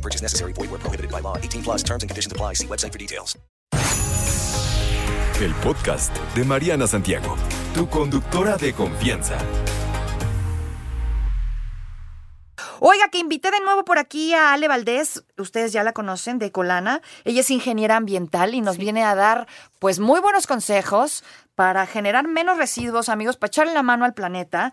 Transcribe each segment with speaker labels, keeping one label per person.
Speaker 1: No purchase necessary. Void where prohibited by law. 18 plus terms and conditions apply. See website for details.
Speaker 2: El podcast de Mariana Santiago, tu conductora de confianza.
Speaker 3: Oiga, que invité de nuevo por aquí a Ale Valdés, ustedes ya la conocen, de Colana. Ella es ingeniera ambiental y nos viene a dar pues muy buenos consejos para generar menos residuos, amigos, para echarle la mano al planeta.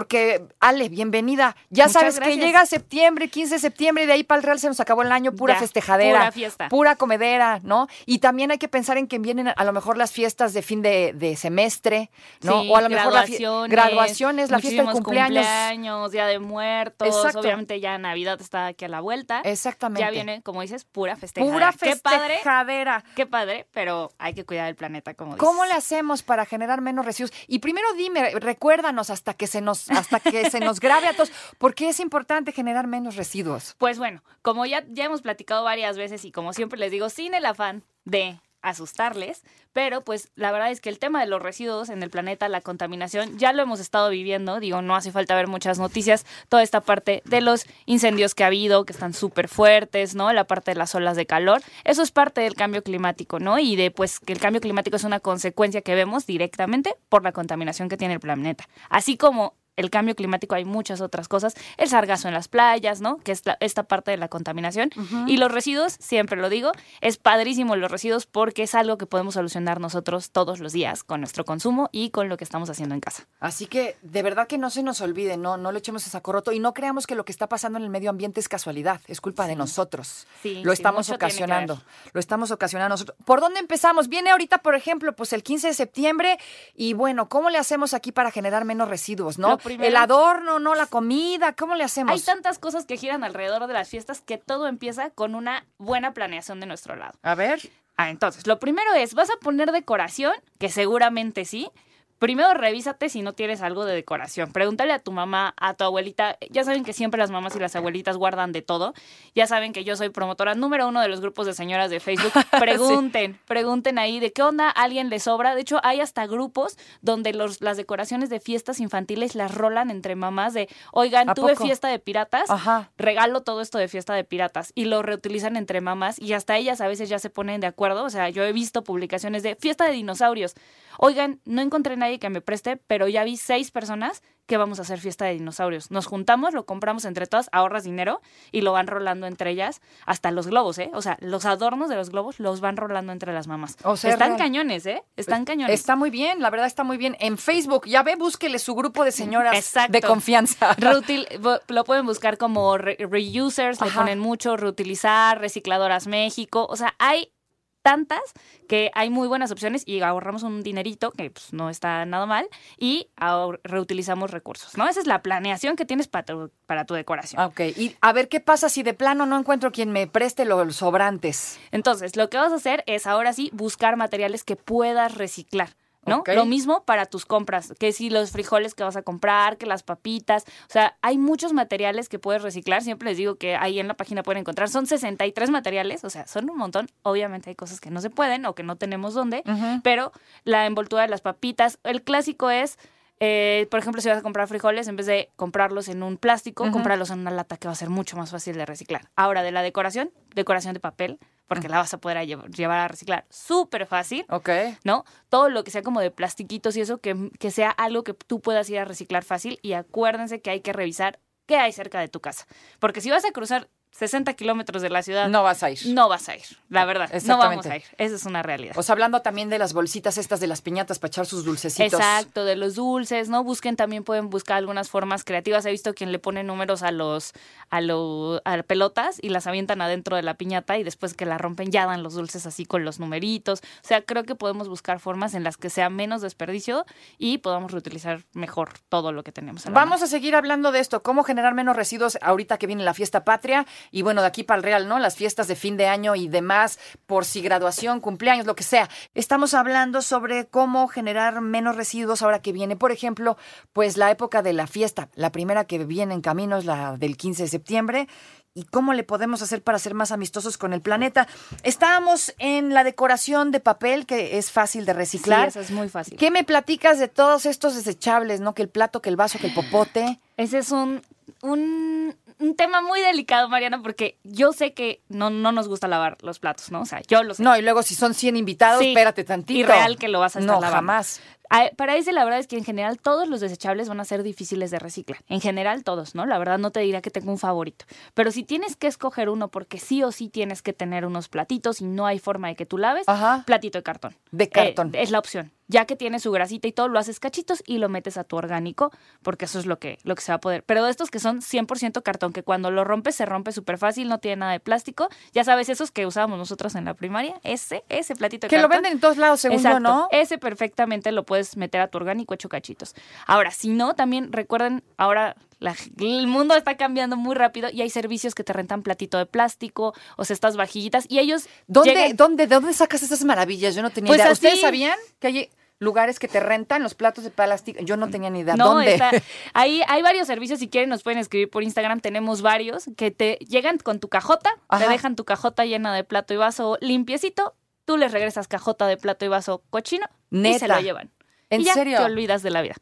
Speaker 3: Porque, Ale, bienvenida. Ya
Speaker 4: Muchas
Speaker 3: sabes que llega septiembre, 15 de septiembre, y de ahí para el Real se nos acabó el año, pura
Speaker 4: Ya,
Speaker 3: festejadera.
Speaker 4: pura fiesta.
Speaker 3: Pura comedera, ¿no? Y también hay que pensar en que vienen a lo mejor las fiestas de fin de, de semestre, ¿no?
Speaker 4: Sí,
Speaker 3: o a lo mejor la fie-
Speaker 4: graduaciones,
Speaker 3: graduaciones, la fiesta de cumpleaños.
Speaker 4: cumpleaños, Día de Muertos,
Speaker 3: Exacto.
Speaker 4: obviamente ya Navidad está aquí a la vuelta.
Speaker 3: Exactamente.
Speaker 4: Ya viene, como dices, pura festejadera.
Speaker 3: Pura
Speaker 4: Qué padre,
Speaker 3: festejadera.
Speaker 4: qué padre, pero hay que cuidar el planeta, como dices.
Speaker 3: ¿Cómo le hacemos para generar menos residuos? Y primero dime, recuérdanos hasta que se nos, hasta que se nos grabe a todos, ¿por qué es importante generar menos residuos?
Speaker 4: Pues bueno, como ya, ya hemos platicado varias veces y como siempre les digo, sin el afán de asustarles, pero pues la verdad es que el tema de los residuos en el planeta, la contaminación, ya lo hemos estado viviendo, digo, no hace falta ver muchas noticias, toda esta parte de los incendios que ha habido, que están súper fuertes, ¿no? La parte de las olas de calor, eso es parte del cambio climático, ¿no? Y de pues que el cambio climático es una consecuencia que vemos directamente por la contaminación que tiene el planeta. Así como el cambio climático hay muchas otras cosas, el sargazo en las playas, ¿no? Que es la- esta parte de la contaminación. Y los residuos, siempre lo digo, es padrísimo los residuos porque es algo que podemos solucionar nosotros todos los días con nuestro consumo y con lo que estamos haciendo en casa.
Speaker 3: Así que de verdad que no se nos olvide, no, no le echemos a saco roto y no creamos que lo que está pasando en el medio ambiente es casualidad, es culpa de nosotros.
Speaker 4: Sí,
Speaker 3: lo
Speaker 4: sí,
Speaker 3: estamos ocasionando, lo estamos ocasionando nosotros. ¿Por dónde empezamos? Viene ahorita, por ejemplo, pues el 15 de septiembre y bueno, ¿cómo le hacemos aquí para generar menos residuos, no?
Speaker 4: Primero-
Speaker 3: El adorno, no la comida, ¿cómo le hacemos?
Speaker 4: Hay tantas cosas que giran alrededor de las fiestas que todo empieza con una buena planeación de nuestro lado.
Speaker 3: A ver.
Speaker 4: Ah, entonces, lo primero es, ¿vas a poner decoración? Que seguramente sí. Primero revísate si no tienes algo de decoración. Pregúntale a tu mamá, a tu abuelita. Ya saben que siempre las mamás y las abuelitas guardan de todo. Ya saben que yo soy promotora número uno de los grupos de señoras de Facebook. Pregunten, pregunten ahí de qué onda alguien le sobra. De hecho, hay hasta grupos donde los, las decoraciones de fiestas infantiles las rolan entre mamás de, oigan,
Speaker 3: ¿A
Speaker 4: tuve
Speaker 3: poco?
Speaker 4: fiesta de piratas,
Speaker 3: Ajá.
Speaker 4: regalo todo esto de fiesta de piratas y lo reutilizan entre mamás y hasta ellas a veces ya se ponen de acuerdo. O sea, yo he visto publicaciones de fiesta de dinosaurios. Oigan, no encontré nadie que me preste, pero ya vi seis personas que vamos a hacer fiesta de dinosaurios. Nos juntamos, lo compramos entre todas, ahorras dinero y lo van rolando entre ellas, hasta los globos, ¿eh? O sea, los adornos de los globos los van rolando entre las mamás.
Speaker 3: O sea,
Speaker 4: Están
Speaker 3: real.
Speaker 4: cañones, ¿eh? Están cañones.
Speaker 3: Está muy bien, la verdad está muy bien. En Facebook, ya ve, búsquele su grupo de señoras
Speaker 4: Exacto.
Speaker 3: de confianza.
Speaker 4: Reutil- lo pueden buscar como re- reusers, le ponen mucho, reutilizar, recicladoras México. O sea, hay tantas que hay muy buenas opciones y ahorramos un dinerito que pues, no está nada mal y reutilizamos recursos, ¿no? Esa es la planeación que tienes para tu, para tu decoración.
Speaker 3: Ok, y a ver qué pasa si de plano no encuentro quien me preste los sobrantes.
Speaker 4: Entonces, lo que vas a hacer es ahora sí buscar materiales que puedas reciclar. ¿No? Lo mismo para tus compras, que si los frijoles que vas a comprar, que las papitas, o sea, hay muchos materiales que puedes reciclar, siempre les digo que ahí en la página pueden encontrar, son 63 materiales, o sea, son un montón, obviamente hay cosas que no se pueden o que no tenemos dónde, pero la envoltura de las papitas, el clásico es... eh, por ejemplo, si vas a comprar frijoles, en vez de comprarlos en un plástico, cómpralos en una lata que va a ser mucho más fácil de reciclar. Ahora, de la decoración, decoración de papel, porque la vas a poder a llevar, llevar a reciclar súper fácil.
Speaker 3: Ok.
Speaker 4: ¿no? Todo lo que sea como de plastiquitos y eso, que, que sea algo que tú puedas ir a reciclar fácil. Y acuérdense que hay que revisar qué hay cerca de tu casa. Porque si vas a cruzar 60 kilómetros de la ciudad,
Speaker 3: No vas a ir.
Speaker 4: no vas a ir, la verdad. No vamos a ir. Esa es una realidad.
Speaker 3: O sea, hablando también de las bolsitas estas de las piñatas para echar sus dulcecitos.
Speaker 4: Exacto, de los dulces, ¿no? Busquen también, pueden buscar algunas formas creativas. He visto quien le pone números a los, a los, a pelotas y las avientan adentro de la piñata y después que la rompen ya dan los dulces así con los numeritos. O sea, creo que podemos buscar formas en las que sea menos desperdicio y podamos reutilizar mejor todo lo que tenemos. a la
Speaker 3: Vamos a seguir hablando de esto, cómo generar menos residuos ahorita que viene la fiesta patria. Y bueno, de aquí para el Real, ¿no? Las fiestas de fin de año y demás, por si graduación, cumpleaños, lo que sea. Estamos hablando sobre cómo generar menos residuos ahora que viene, por ejemplo, pues la época de la fiesta. La primera que viene en camino es la del 15 de septiembre y cómo le podemos hacer para ser más amistosos con el planeta. Estábamos en la decoración de papel, que es fácil de reciclar.
Speaker 4: Sí, eso es muy fácil.
Speaker 3: ¿Qué me platicas de todos estos desechables, no? Que el plato, que el vaso, que el popote.
Speaker 4: Ese es un, un, un tema muy delicado, Mariana, porque yo sé que no, no nos gusta lavar los platos, ¿no? O sea, yo lo sé.
Speaker 3: No, y luego si son 100 invitados,
Speaker 4: Sí,
Speaker 3: espérate tantito.
Speaker 4: irreal que lo vas a estar
Speaker 3: No,
Speaker 4: lavando.
Speaker 3: jamás.
Speaker 4: Ah, Para ese, la verdad es que en general todos los desechables van a ser difíciles de reciclar. En general todos, ¿no? La verdad no te diría que tengo un favorito. Pero si tienes que escoger uno porque sí o sí tienes que tener unos platitos y no hay forma de que tú laves,
Speaker 3: Ajá.
Speaker 4: platito de cartón.
Speaker 3: De cartón.
Speaker 4: Eh, es la opción. Ya que tiene su grasita y todo, lo haces cachitos y lo metes a tu orgánico, porque eso es lo que, lo que se va a poder. Pero de estos que son 100% cartón, que cuando lo rompes se rompe súper fácil, no tiene nada de plástico. Ya sabes, esos que usábamos nosotros en la primaria, ese, ese platito de
Speaker 3: Que lo venden en todos lados, según yo. ¿no?
Speaker 4: Ese perfectamente lo puedes meter a tu orgánico hecho cachitos. Ahora, si no, también recuerden, ahora la- el mundo está cambiando muy rápido y hay servicios que te rentan platito de plástico, o sea, estas vajillitas, y ellos
Speaker 3: ¿Dónde,
Speaker 4: llegan-
Speaker 3: dónde, ¿De dónde sacas esas maravillas? Yo no tenía
Speaker 4: Pues
Speaker 3: idea.
Speaker 4: así-
Speaker 3: ¿Ustedes sabían que hay lugares que te rentan los platos de plástico? Yo no tenía ni idea.
Speaker 4: No,
Speaker 3: ¿Dónde?
Speaker 4: está, ahí hay varios servicios, si quieren nos pueden escribir por Instagram, tenemos varios, que te llegan con tu cajota,
Speaker 3: Ajá.
Speaker 4: te dejan tu cajota llena de plato y vaso limpiecito, tú les regresas cajota de plato y vaso cochino y se lo llevan.
Speaker 3: ¿En
Speaker 4: y ya
Speaker 3: serio?
Speaker 4: te olvidas de la vida.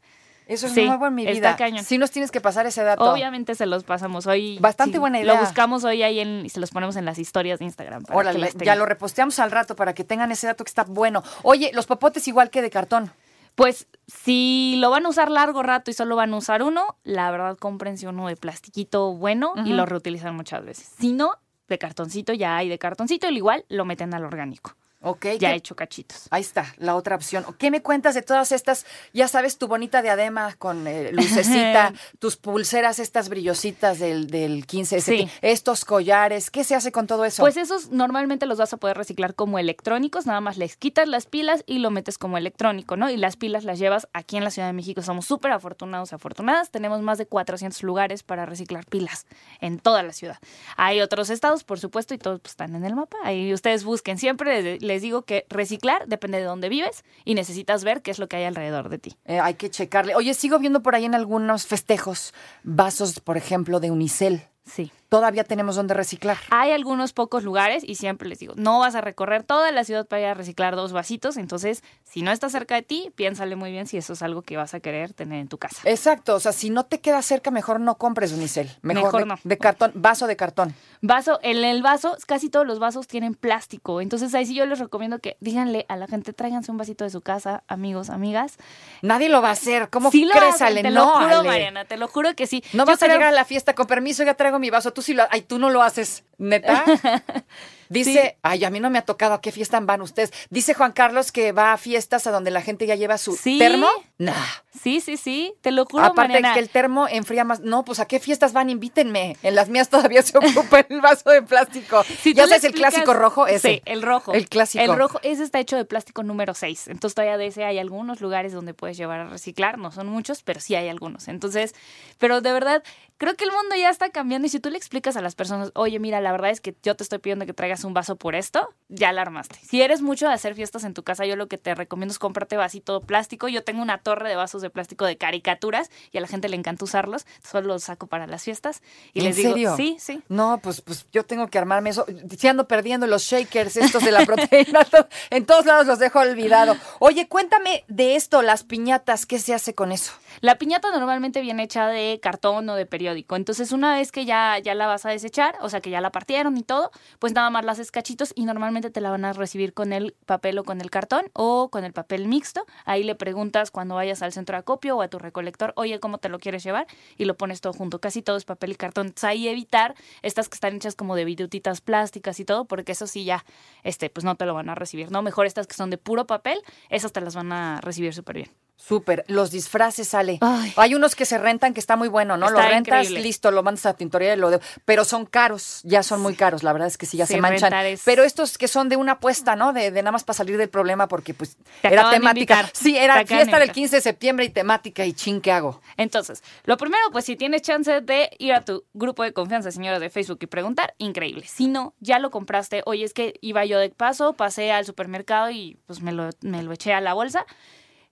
Speaker 3: Eso es
Speaker 4: Sí,
Speaker 3: nuevo en mi
Speaker 4: está
Speaker 3: vida.
Speaker 4: cañón.
Speaker 3: Sí nos tienes que pasar ese dato.
Speaker 4: Obviamente se los pasamos hoy.
Speaker 3: Bastante buena idea.
Speaker 4: Lo buscamos hoy ahí en- y se los ponemos en las historias de Instagram. para que
Speaker 3: Órale,
Speaker 4: las
Speaker 3: ya lo reposteamos al rato para que tengan ese dato que está bueno. Oye, los popotes igual que de cartón.
Speaker 4: Pues si lo van a usar largo rato y solo van a usar uno, la verdad cómprense uno de plastiquito bueno y lo reutilizan muchas veces. Si no, de cartoncito ya hay de cartoncito, al igual lo meten al orgánico,
Speaker 3: Ok.
Speaker 4: ya
Speaker 3: ¿qué-
Speaker 4: hecho cachitos.
Speaker 3: Ahí está, la otra opción. ¿Qué me cuentas de todas estas? Ya sabes, tu bonita diadema con eh, lucecita, tus pulseras, estas brillositas del, del 15 de
Speaker 4: Sí.
Speaker 3: estos collares. ¿Qué se hace con todo eso?
Speaker 4: Pues esos normalmente los vas a poder reciclar como electrónicos, nada más les quitas las pilas y lo metes como electrónico, ¿no? Y las pilas las llevas aquí en la Ciudad de México. Somos súper afortunados, afortunadas. Tenemos más de 400 lugares para reciclar pilas en toda la ciudad. Hay otros estados, por supuesto, y todos pues, están en el mapa. Ahí ustedes busquen. Siempre les- les digo que reciclar depende de dónde vives y necesitas ver qué es lo que hay alrededor de ti.
Speaker 3: Eh, hay que checarle. Oye, sigo viendo por ahí en algunos festejos vasos, por ejemplo, de unicel.
Speaker 4: Sí.
Speaker 3: Todavía tenemos donde reciclar.
Speaker 4: Hay algunos pocos lugares y siempre les digo, no vas a recorrer toda la ciudad para ir a reciclar dos vasitos, entonces si no está cerca de ti, piénsale muy bien si eso es algo que vas a querer tener en tu casa.
Speaker 3: Exacto, o sea, si no te queda cerca, mejor no compres unicel. Mejor,
Speaker 4: Mejor
Speaker 3: de,
Speaker 4: no.
Speaker 3: de cartón, vaso de cartón.
Speaker 4: Vaso, en el vaso, casi todos los vasos tienen plástico, entonces ahí sí yo les recomiendo que díganle a la gente, tráiganse un vasito de su casa, amigos, amigas.
Speaker 3: Nadie lo va a hacer. ¿Cómo
Speaker 4: Sí lo
Speaker 3: crees,
Speaker 4: hacen,
Speaker 3: Ale?
Speaker 4: te
Speaker 3: no,
Speaker 4: lo juro,
Speaker 3: Ale.
Speaker 4: Mariana, te lo juro que sí.
Speaker 3: No
Speaker 4: Yo
Speaker 3: vas a llegar a la fiesta con permiso, ya traigo mi vaso. Tú sí lo, ay, tú no lo haces, neta. Dice, ay, a mí no me ha tocado a qué fiesta van ustedes. Dice Juan Carlos que va a fiestas a donde la gente ya lleva su
Speaker 4: Sí.
Speaker 3: termo. Nah.
Speaker 4: Sí, sí, sí, te lo juro,
Speaker 3: Aparte
Speaker 4: Mariana.
Speaker 3: que el termo enfría más. No, pues a qué fiestas van, invítenme. En las mías todavía se ocupa el vaso de plástico.
Speaker 4: Si
Speaker 3: ya sabes el clásico rojo, ese.
Speaker 4: Sí, el rojo.
Speaker 3: El clásico.
Speaker 4: El rojo, ese está hecho de plástico número 6. Entonces todavía de ese hay algunos lugares donde puedes llevar a reciclar. No son muchos, pero sí hay algunos. Entonces, pero de verdad, creo que el mundo ya está cambiando y si tú le explicas a las personas, oye, mira, la verdad es que yo te estoy pidiendo que traigas un vaso por esto, ya la armaste. Si eres mucho de hacer fiestas en tu casa, yo lo que te recomiendo es comprarte vasito plástico. Yo tengo una torre de vasos de plástico de caricaturas y a la gente le encanta usarlos. Solo los saco para las fiestas y
Speaker 3: ¿En
Speaker 4: les digo,
Speaker 3: serio?
Speaker 4: sí, sí.
Speaker 3: No, pues, pues yo tengo que armarme eso. Si ando perdiendo los shakers, estos de la proteína, en todos lados los dejo olvidado. Oye, cuéntame de esto, las piñatas, ¿qué se hace con eso?
Speaker 4: La piñata normalmente viene hecha de cartón o de periódico. Entonces, una vez que ya, ya la vas a desechar, o sea, que ya la partieron y todo, pues nada más la haces cachitos y normalmente te la van a recibir con el papel o con el cartón o con el papel mixto. Ahí le preguntas cuando vayas al centro de acopio o a tu recolector, oye, ¿cómo te lo quieres llevar? Y lo pones todo junto. Casi todo es papel y cartón. Entonces, ahí evitar estas que están hechas como de virutitas plásticas y todo, porque eso sí ya, este, pues no te lo van a recibir, ¿no? Mejor estas que son de puro papel, esas te las van a recibir súper bien.
Speaker 3: Súper. Los disfraces sale.
Speaker 4: Ay.
Speaker 3: Hay unos que se rentan que está muy bueno, ¿no? lo
Speaker 4: Está
Speaker 3: rentas,
Speaker 4: increíble.
Speaker 3: listo, lo mandas a la tintorería y lo de... Pero son caros, ya son muy caros. La verdad es que sí, ya
Speaker 4: Sí,
Speaker 3: se manchan.
Speaker 4: es-
Speaker 3: Pero estos que son de una apuesta, ¿no? De, de nada más para salir del problema porque pues
Speaker 4: Te
Speaker 3: era temática. Sí, era fiesta del
Speaker 4: invitar.
Speaker 3: 15 de septiembre y temática y chin, ¿qué hago?
Speaker 4: Entonces, lo primero, pues si tienes chance de ir a tu grupo de confianza, señora de Facebook, y preguntar, increíble. Si no, ya lo compraste. Oye, es que iba yo de paso, pasé al supermercado y pues me lo, me lo eché a la bolsa.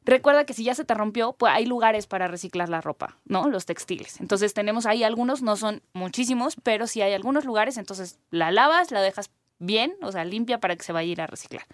Speaker 4: Recuerda que si ya se te rompió, pues hay lugares para reciclar la ropa, ¿no? Los textiles. Entonces tenemos ahí algunos, no son muchísimos, pero sí hay algunos lugares, entonces la lavas, la dejas bien, o sea, limpia para que se vaya a ir a reciclar.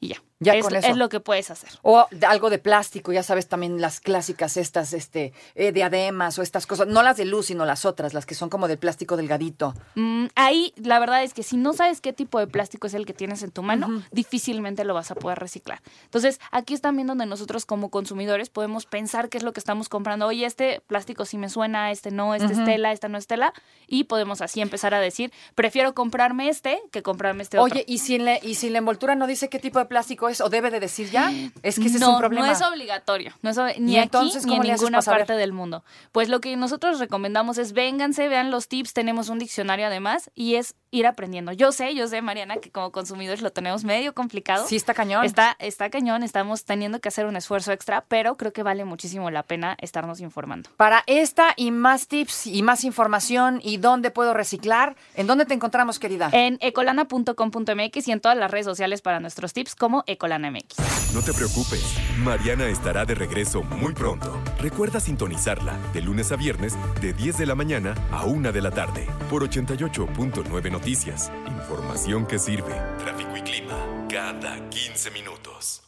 Speaker 4: Y ya.
Speaker 3: Ya
Speaker 4: es,
Speaker 3: con eso.
Speaker 4: es lo que puedes hacer.
Speaker 3: O de- algo de plástico, ya sabes, también las clásicas estas, este, eh, diademas o estas cosas, no las de luz, sino las otras, las que son como de plástico delgadito.
Speaker 4: Mm, ahí la verdad es que si no sabes qué tipo de plástico es el que tienes en tu mano, difícilmente lo vas a poder reciclar. Entonces, aquí es también donde nosotros como consumidores podemos pensar qué es lo que estamos comprando. Oye, este plástico sí me suena, este no, este es tela, esta no es tela. Y podemos así empezar a decir, prefiero comprarme este que comprarme este otro.
Speaker 3: Oye, ¿y si, en la, ¿y si la envoltura no dice qué tipo de plástico o debe de decir ya? Es que ese
Speaker 4: no,
Speaker 3: es un problema.
Speaker 4: No es obligatorio, no es ob- ni
Speaker 3: ¿Y entonces
Speaker 4: aquí ni en ninguna parte del mundo. Pues lo que nosotros recomendamos es vénganse, vean los tips, tenemos un diccionario además y es ir aprendiendo. Yo sé, yo sé, Mariana, que como consumidores lo tenemos medio complicado.
Speaker 3: Sí, está cañón.
Speaker 4: Está, está cañón, estamos teniendo que hacer un esfuerzo extra, pero creo que vale muchísimo la pena estarnos informando.
Speaker 3: Para esta y más tips y más información y dónde puedo reciclar, ¿en dónde te encontramos, querida?
Speaker 4: En ecolana.com.mx y en todas las redes sociales para nuestros tips como ecolanamx.
Speaker 2: No te preocupes, Mariana estará de regreso muy pronto. Recuerda sintonizarla de lunes a viernes de 10 de la mañana a 1 de la tarde por 88.9 Noticias. Información que sirve. Tráfico y clima cada 15 minutos.